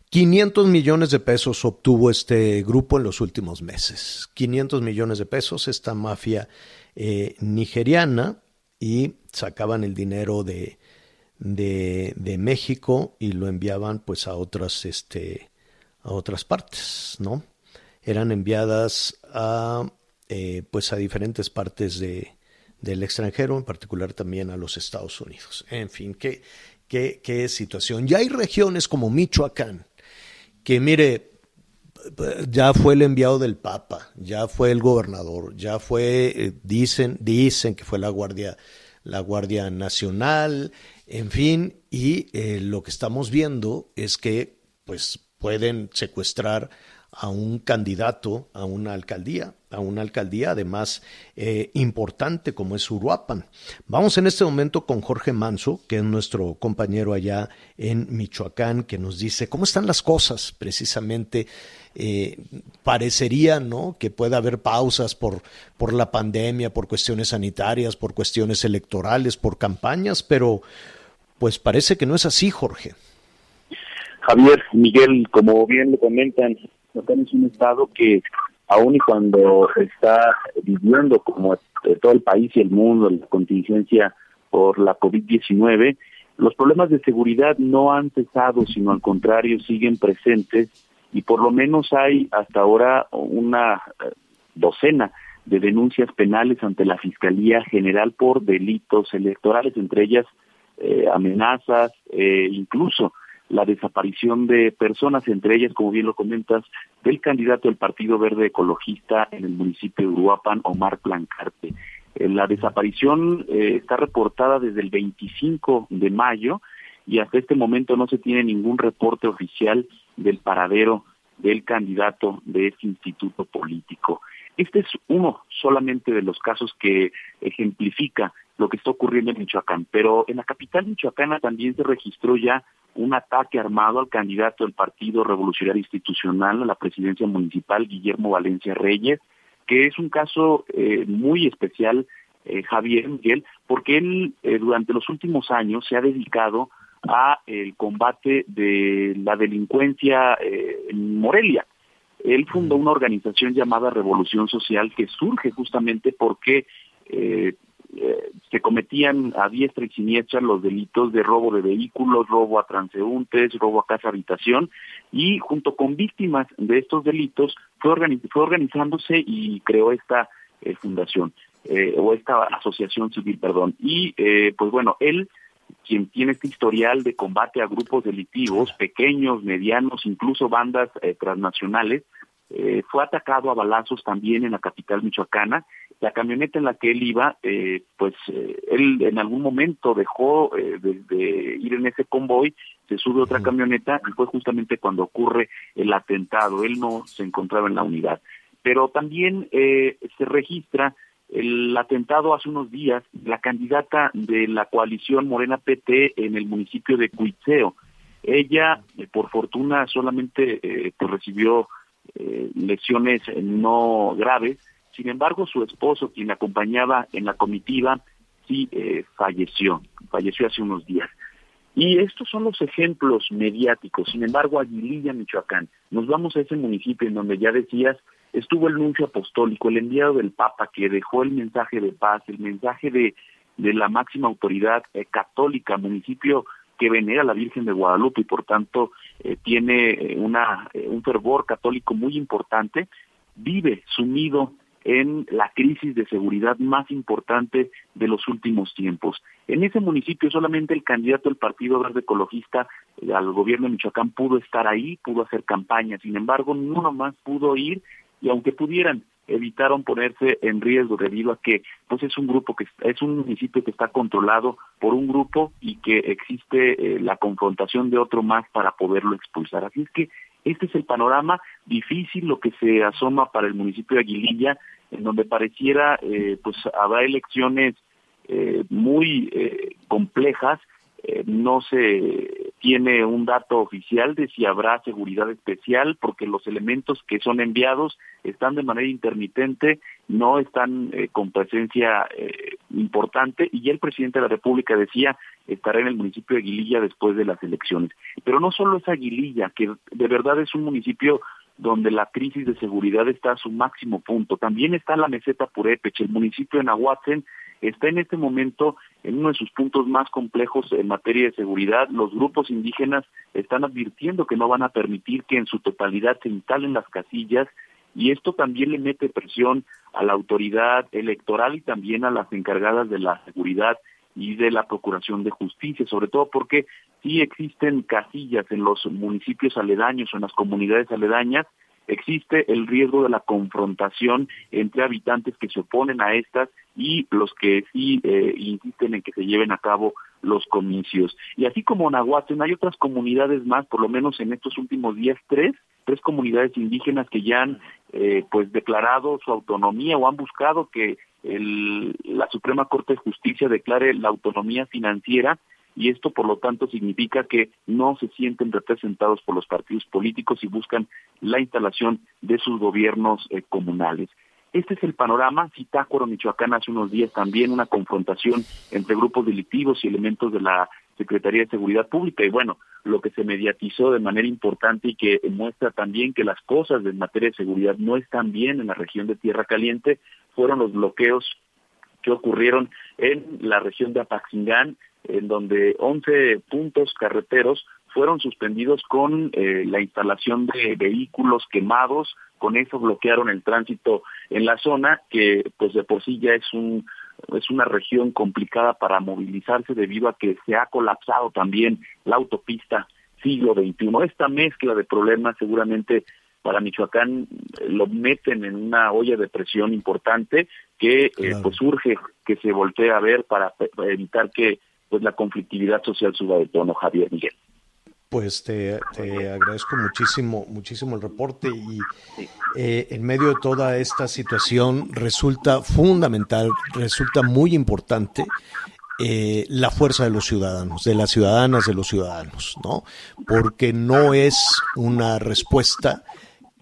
S4: 500 millones de pesos obtuvo este grupo en los últimos meses. 500 millones de pesos, esta mafia eh, nigeriana, y sacaban el dinero de, de, de, México y lo enviaban pues a otras, este, a otras partes, ¿no? Eran enviadas a, eh, pues a diferentes partes de, del extranjero, en particular también a los Estados Unidos. En fin, qué, qué, qué situación. Ya hay regiones como Michoacán, que mire, ya fue el enviado del Papa, ya fue el gobernador, ya fue, eh, dicen, dicen que fue la Guardia, la Guardia Nacional, en fin, y eh, lo que estamos viendo es que pues pueden secuestrar a un candidato a una alcaldía, a una alcaldía además eh, importante como es Uruapan. Vamos en este momento con Jorge Manso, que es nuestro compañero allá en Michoacán, que nos dice cómo están las cosas precisamente. Eh, parecería ¿no? que pueda haber pausas por, por la pandemia, por cuestiones sanitarias, por cuestiones electorales, por campañas, pero pues parece que no es así, Jorge.
S10: Javier, Miguel, como bien lo comentan, Michoacán es un estado que aun y cuando está viviendo como todo el país y el mundo la contingencia por la COVID-19, los problemas de seguridad no han cesado, sino al contrario siguen presentes y por lo menos hay hasta ahora una docena de denuncias penales ante la Fiscalía General por delitos electorales, entre ellas eh, amenazas, eh, incluso la desaparición de personas, entre ellas, como bien lo comentas, del candidato del Partido Verde Ecologista en el municipio de Uruapan, Omar Plancarte. Eh, la desaparición eh, está reportada desde el 25 de mayo y hasta este momento no se tiene ningún reporte oficial del paradero del candidato de este instituto político. Este es uno solamente de los casos que ejemplifica lo que está ocurriendo en Michoacán, pero en la capital michoacana también se registró ya un ataque armado al candidato del Partido Revolucionario Institucional a la presidencia municipal, Guillermo Valencia Reyes, que es un caso eh, muy especial, eh, Javier Miguel, porque él eh, durante los últimos años se ha dedicado a el combate de la delincuencia en Morelia. Él fundó una organización llamada Revolución Social que surge justamente porque eh, se cometían a diestra y siniestra los delitos de robo de vehículos, robo a transeúntes, robo a casa habitación y junto con víctimas de estos delitos fue, organizándose y creó esta eh, fundación eh, o esta asociación civil, perdón. Y pues bueno, él quien tiene este historial de combate a grupos delictivos, pequeños, medianos, incluso bandas transnacionales, eh, fue atacado a balazos también en la capital michoacana. La camioneta en la que él iba, eh, pues eh, él en algún momento dejó de, ir en ese convoy, se sube otra camioneta y fue justamente cuando ocurre el atentado. Él no se encontraba en la unidad. Pero también se registra el atentado hace unos días, la candidata de la coalición Morena PT en el municipio de Cuitzeo. Ella, por fortuna, solamente pues recibió eh, lesiones no graves. Sin embargo, su esposo, quien acompañaba en la comitiva, sí eh, falleció, falleció hace unos días. Y estos son los ejemplos mediáticos. Sin embargo, Aguililla, Michoacán, nos vamos a ese municipio en donde ya decías, estuvo el nuncio apostólico, el enviado del Papa que dejó el mensaje de paz, el mensaje de, de la máxima autoridad eh, católica, municipio que venera a la Virgen de Guadalupe y por tanto eh, tiene eh, una, eh, un fervor católico muy importante, vive sumido en la crisis de seguridad más importante de los últimos tiempos. En ese municipio solamente el candidato del Partido Verde Ecologista al gobierno de Michoacán pudo estar ahí, pudo hacer campaña, sin embargo, uno más pudo ir y aunque pudieran evitaron ponerse en riesgo debido a que pues es un grupo que es un municipio que está controlado por un grupo y que existe eh, la confrontación de otro más para poderlo expulsar. Así es que este es el panorama difícil lo que se asoma para el municipio de Aguililla, en donde pareciera eh, pues habrá elecciones eh, muy complejas eh, no se tiene un dato oficial de si habrá seguridad especial porque los elementos que son enviados están de manera intermitente, no están eh, con presencia eh, importante y el presidente de la República decía estará en el municipio de Aguililla después de las elecciones. Pero no solo es Aguililla, que de verdad es un municipio donde la crisis de seguridad está a su máximo punto. También está la meseta Purépech, el municipio de Nahuatl está en este momento en uno de sus puntos más complejos en materia de seguridad. Los grupos indígenas están advirtiendo que no van a permitir que en su totalidad se instalen las casillas y esto también le mete presión a la autoridad electoral y también a las encargadas de la seguridad y de la Procuración de Justicia, sobre todo porque sí existen casillas en los municipios aledaños o en las comunidades aledañas existe el riesgo de la confrontación entre habitantes que se oponen a estas y los que sí eh, insisten en que se lleven a cabo los comicios. Y así como Nahuatl, hay otras comunidades más, por lo menos en estos últimos días, tres, tres comunidades indígenas que ya han eh, pues declarado su autonomía o han buscado que el, la Suprema Corte de Justicia declare la autonomía financiera y esto por lo tanto significa que no se sienten representados por los partidos políticos y buscan la instalación de sus gobiernos eh, comunales. Este es el panorama. Citácuaro, Michoacán, hace unos días también una confrontación entre grupos delictivos y elementos de la Secretaría de Seguridad Pública. Y bueno, lo que se mediatizó de manera importante y que muestra también que las cosas en materia de seguridad no están bien en la región de Tierra Caliente fueron los bloqueos que ocurrieron en la región de Apaxingán, en donde 11 puntos carreteros fueron suspendidos con eh, la instalación de vehículos quemados, con eso bloquearon el tránsito en la zona, que pues de por sí ya es un es una región complicada para movilizarse debido a que se ha colapsado también la autopista siglo XXI. Esta mezcla de problemas seguramente para Michoacán lo meten en una olla de presión importante que eh, pues urge que se voltee a ver para evitar que pues la conflictividad social suba de tono, Javier Miguel.
S4: Pues te, agradezco muchísimo, muchísimo el reporte y eh, en medio de toda esta situación resulta fundamental, resulta muy importante eh, la fuerza de los ciudadanos, de las ciudadanas, de los ciudadanos, ¿no? Porque no es una respuesta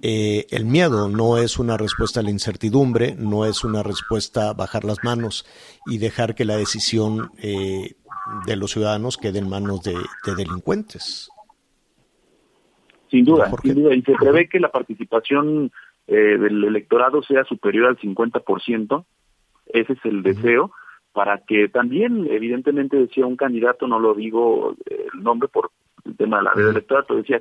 S4: eh, el miedo no es una respuesta a la incertidumbre, no es una respuesta a bajar las manos y dejar que la decisión eh, de los ciudadanos quede en manos de, delincuentes.
S10: Sin duda, sin duda. Y se prevé que la participación eh, del electorado sea superior al 50%. Ese es el deseo. para que también, evidentemente decía un candidato, no lo digo eh, el nombre por el tema de la red electoral, pero decía,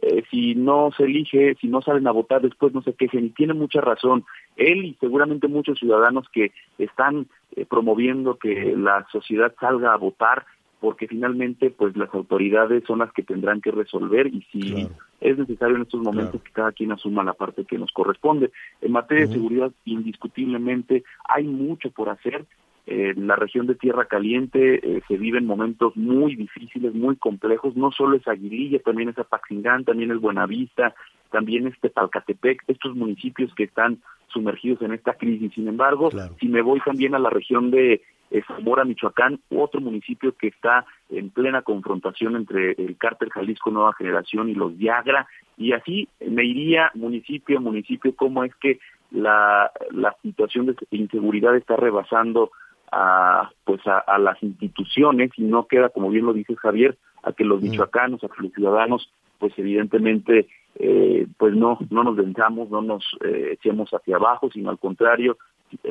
S10: eh, si no se elige, si no salen a votar después no se quejen, y tiene mucha razón. Él y seguramente muchos ciudadanos que están eh, promoviendo que la sociedad salga a votar, porque finalmente pues las autoridades son las que tendrán que resolver y si es necesario en estos momentos que cada quien asuma la parte que nos corresponde. En materia de seguridad, indiscutiblemente hay mucho por hacer. En la región de Tierra Caliente eh, se viven momentos muy difíciles, muy complejos. No solo es Aguililla, también es Apaxingán, también es Buenavista, también es Tepalcatepec, estos municipios que están sumergidos en esta crisis. Sin embargo, si me voy también a la región de eh, Zamora, Michoacán, otro municipio que está en plena confrontación entre el cártel Jalisco Nueva Generación y los Viagra, y así me iría municipio a municipio cómo es que la, la situación de inseguridad está rebasando a pues a, las instituciones y no queda como bien lo dice Javier a que los mm. michoacanos a que los ciudadanos pues evidentemente eh, pues no no nos venzamos no nos eh, echemos hacia abajo sino al contrario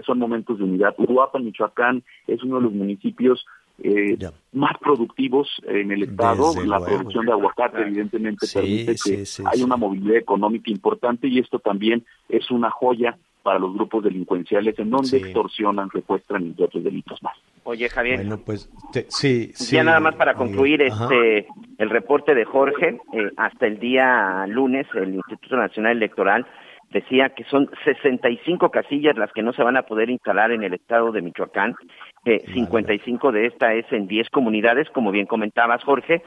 S10: son momentos de unidad Uruapan Michoacán es uno de los municipios eh, más productivos en el estado. la producción de aguacate, evidentemente, permite que hay una movilidad económica importante y esto también es una joya para los grupos delincuenciales en donde extorsionan, secuestran y otros delitos más.
S6: Oye, Javier.
S4: Bueno, pues sí,
S6: Ya nada más para concluir este el reporte de Jorge, eh, hasta el día lunes el Instituto Nacional Electoral decía que son 65 casillas las que no se van a poder instalar en el estado de Michoacán. Eh, 55 de esta es en 10 comunidades, como bien comentabas, Jorge,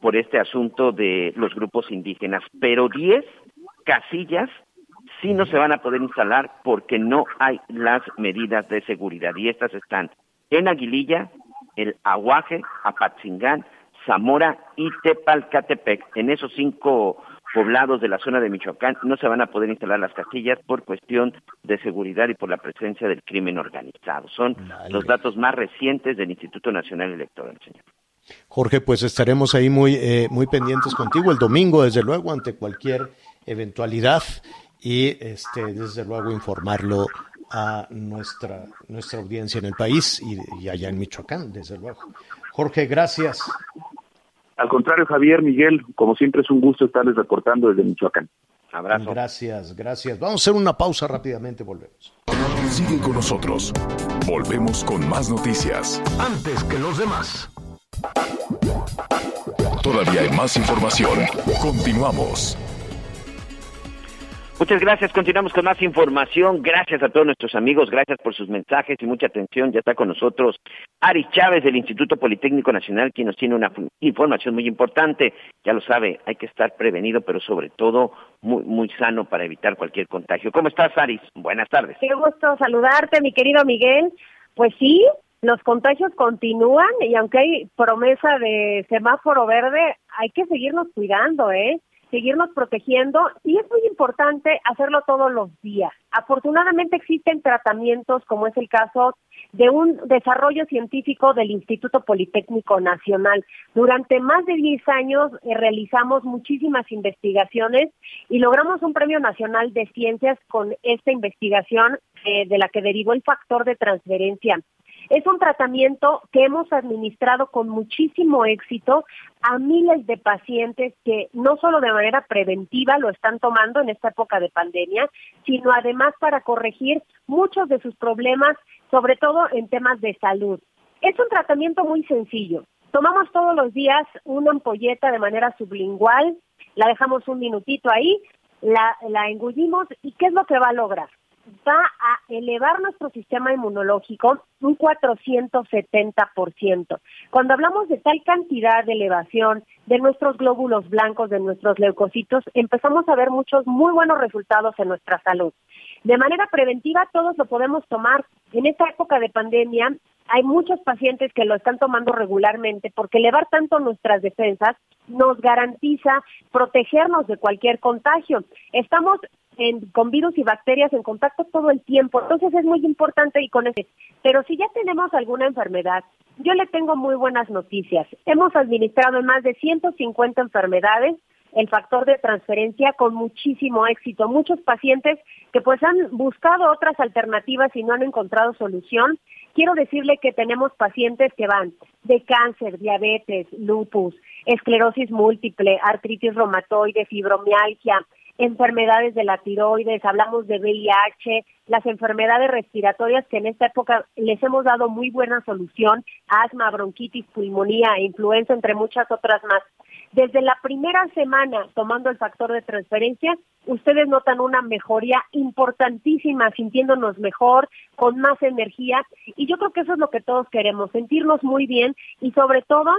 S6: por este asunto de los grupos indígenas. Pero 10 casillas sí no se van a poder instalar porque no hay las medidas de seguridad. Y estas están en Aguililla, el Aguaje, Apatzingán, Zamora y Tepalcatepec. En esos cinco poblados de la zona de Michoacán no se van a poder instalar las castillas por cuestión de seguridad y por la presencia del crimen organizado. Son los datos más recientes del Instituto Nacional Electoral, señor.
S4: Jorge, pues estaremos ahí muy, eh, muy pendientes contigo el domingo, desde luego, ante cualquier eventualidad y este, desde luego informarlo a nuestra, nuestra audiencia en el país y, allá en Michoacán, desde luego. Jorge, gracias.
S10: Al contrario, Javier, Miguel, como siempre es un gusto estarles reportando desde Michoacán.
S6: Abrazo.
S4: Gracias, gracias. Vamos a hacer una pausa rápidamente, volvemos.
S2: Sigue con nosotros. Volvemos con más noticias.
S11: Antes que los demás.
S2: Todavía hay más información. Continuamos.
S6: Muchas gracias. Continuamos con más información. Gracias a todos nuestros amigos. Gracias por sus mensajes y mucha atención. Ya está con nosotros Ari Chávez del Instituto Politécnico Nacional, quien nos tiene una información muy importante. Ya lo sabe, hay que estar prevenido, pero sobre todo muy, muy sano para evitar cualquier contagio. ¿Cómo estás, Aris? Buenas tardes.
S12: Qué gusto saludarte, mi querido Miguel. Pues sí, los contagios continúan y aunque hay promesa de semáforo verde, hay que seguirnos cuidando, ¿eh? Seguirnos protegiendo y es muy importante hacerlo todos los días. Afortunadamente existen tratamientos como es el caso de un desarrollo científico del Instituto Politécnico Nacional. Durante más de 10 años eh, realizamos muchísimas investigaciones y logramos un premio nacional de ciencias con esta investigación eh, de la que derivó el factor de transferencia es un tratamiento que hemos administrado con muchísimo éxito a miles de pacientes que no solo de manera preventiva lo están tomando en esta época de pandemia, sino además para corregir muchos de sus problemas, sobre todo en temas de salud. Es un tratamiento muy sencillo. Tomamos todos los días una ampolleta de manera sublingual, la dejamos un minutito ahí, la, la engullimos y ¿qué es lo que va a lograr? Va a elevar nuestro sistema inmunológico un 470%. Cuando hablamos de tal cantidad de elevación de nuestros glóbulos blancos, de nuestros leucocitos, empezamos a ver muchos muy buenos resultados en nuestra salud. De manera preventiva, todos lo podemos tomar. En esta época de pandemia, hay muchos pacientes que lo están tomando regularmente porque elevar tanto nuestras defensas nos garantiza protegernos de cualquier contagio. Estamos con virus y bacterias en contacto todo el tiempo. Entonces es muy importante y con ese. Pero si ya tenemos alguna enfermedad, yo le tengo muy buenas noticias. Hemos administrado en más de 150 enfermedades el factor de transferencia con muchísimo éxito. Muchos pacientes que pues han buscado otras alternativas y no han encontrado solución quiero decirle que tenemos pacientes que van de cáncer, diabetes, lupus, esclerosis múltiple, artritis reumatoide, fibromialgia, enfermedades de la tiroides, hablamos de VIH, las enfermedades respiratorias que en esta época les hemos dado muy buena solución, asma, bronquitis, pulmonía, influenza, entre muchas otras más. Desde la primera semana tomando el factor de transferencia, ustedes notan una mejoría importantísima, sintiéndonos mejor, con más energía, y yo creo que eso es lo que todos queremos, sentirnos muy bien y sobre todo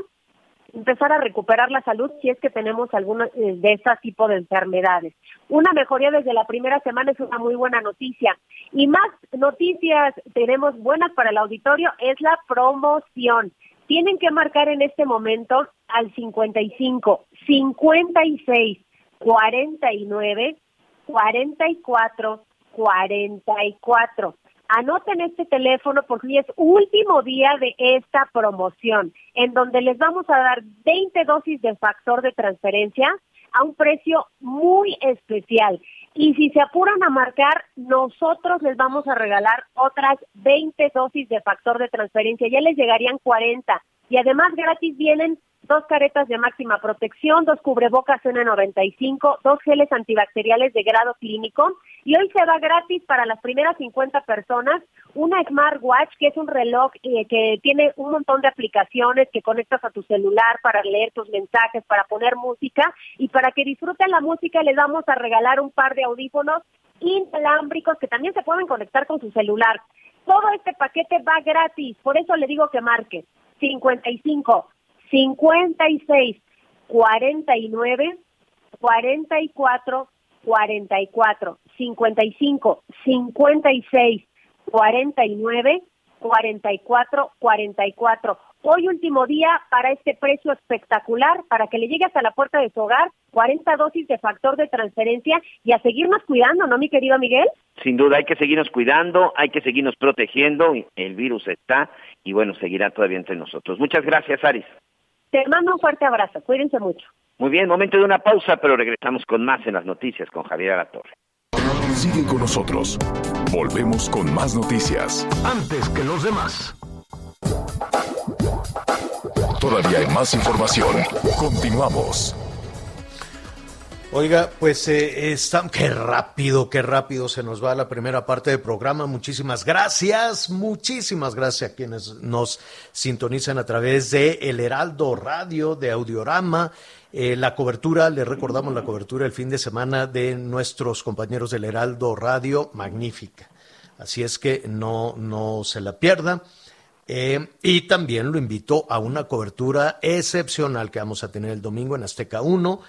S12: empezar a recuperar la salud si es que tenemos alguna eh, de este tipo de enfermedades. Una mejoría desde la primera semana es una muy buena noticia. Y más noticias tenemos buenas para el auditorio es la promoción. Tienen que marcar en este momento al 55, 56, 49, 44, 44. Anoten este teléfono porque hoy es último día de esta promoción, en donde les vamos a dar 20 dosis de factor de transferencia a un precio muy especial. Y si se apuran a marcar, nosotros les vamos a regalar otras 20 dosis de factor de transferencia. Ya les llegarían 40. Y además gratis vienen dos caretas de máxima protección, dos cubrebocas N95, dos geles antibacteriales de grado clínico y hoy se va gratis para las primeras 50 personas una smartwatch que es un reloj eh, que tiene un montón de aplicaciones que conectas a tu celular para leer tus mensajes, para poner música y para que disfruten la música les vamos a regalar un par de audífonos inalámbricos que también se pueden conectar con su celular. Todo este paquete va gratis, por eso le digo que marque 55 56 49 44 44 55 56 49 44 44. Hoy último día para este precio espectacular, para que le llegue hasta la puerta de su hogar, 40 dosis de factor de transferencia y a seguirnos cuidando, ¿no, mi querido Miguel?
S6: Sin duda, hay que seguirnos cuidando, hay que seguirnos protegiendo, el virus está y bueno, seguirá todavía entre nosotros. Muchas gracias, Aris.
S12: Te mando un fuerte abrazo, cuídense mucho.
S6: Muy bien, momento de una pausa, pero regresamos con más en las noticias con Javier Alatorre.
S2: Sigue con nosotros. Volvemos con más noticias.
S1: Antes que los demás.
S2: Todavía hay más información. Continuamos.
S4: Oiga, pues eh, está, qué rápido, qué rápido se nos va la primera parte del programa. Muchísimas gracias, muchísimas gracias a quienes nos sintonizan a través de El Heraldo Radio, de Audiorama. Eh, la cobertura, le recordamos la cobertura el fin de semana de nuestros compañeros del Heraldo Radio, magnífica. Así es que no, no se la pierda. Eh, y también lo invito a una cobertura excepcional que vamos a tener el domingo en Azteca 1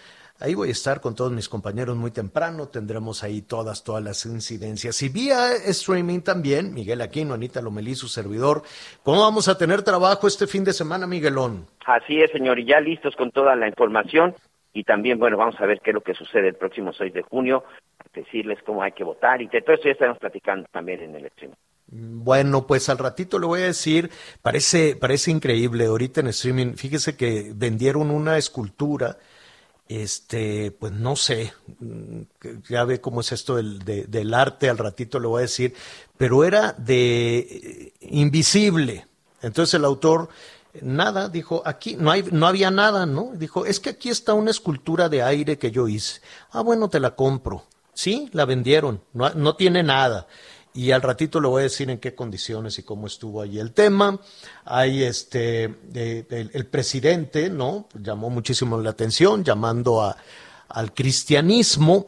S4: Ahí voy a estar con todos mis compañeros muy temprano, tendremos ahí todas, todas las incidencias. Y vía streaming también, Miguel Aquino, Anita Lomelí, su servidor. ¿Cómo vamos a tener trabajo este fin de semana, Miguelón?
S6: Así es, señor, y ya listos con toda la información. Y también, bueno, vamos a ver qué es lo que sucede el próximo 6 de junio, decirles cómo hay que votar y de todo eso ya estaremos platicando también en el streaming.
S4: Bueno, pues al ratito le voy a decir, parece, parece increíble ahorita en streaming, fíjese que vendieron una escultura este, pues no sé, mm, ya ve cómo es esto del, del arte, al ratito le voy a decir, pero era de eh, invisible. Entonces el autor, nada, dijo, aquí no, hay, no había nada, ¿no? Dijo, es que aquí está una escultura de aire que yo hice. Ah, bueno, te la compro. Sí, la vendieron, no, no tiene nada y al ratito le voy a decir en qué condiciones y cómo estuvo ahí el tema. Hay este, el, presidente, ¿no? Llamó muchísimo la atención, llamando a, al cristianismo,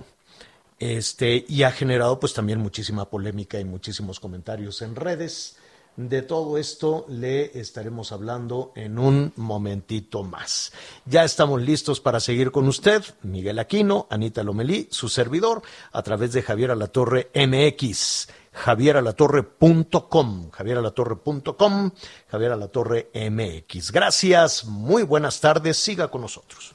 S4: este, y ha generado pues también muchísima polémica y muchísimos comentarios en redes. De todo esto le estaremos hablando en un momentito más. Ya estamos listos para seguir con usted, Miguel Aquino, Anita Lomelí, su servidor, a través de Javier Alatorre MX javieralatorre.com, javieralatorre.com, javieralatorre MX. Gracias, muy buenas tardes, siga con nosotros.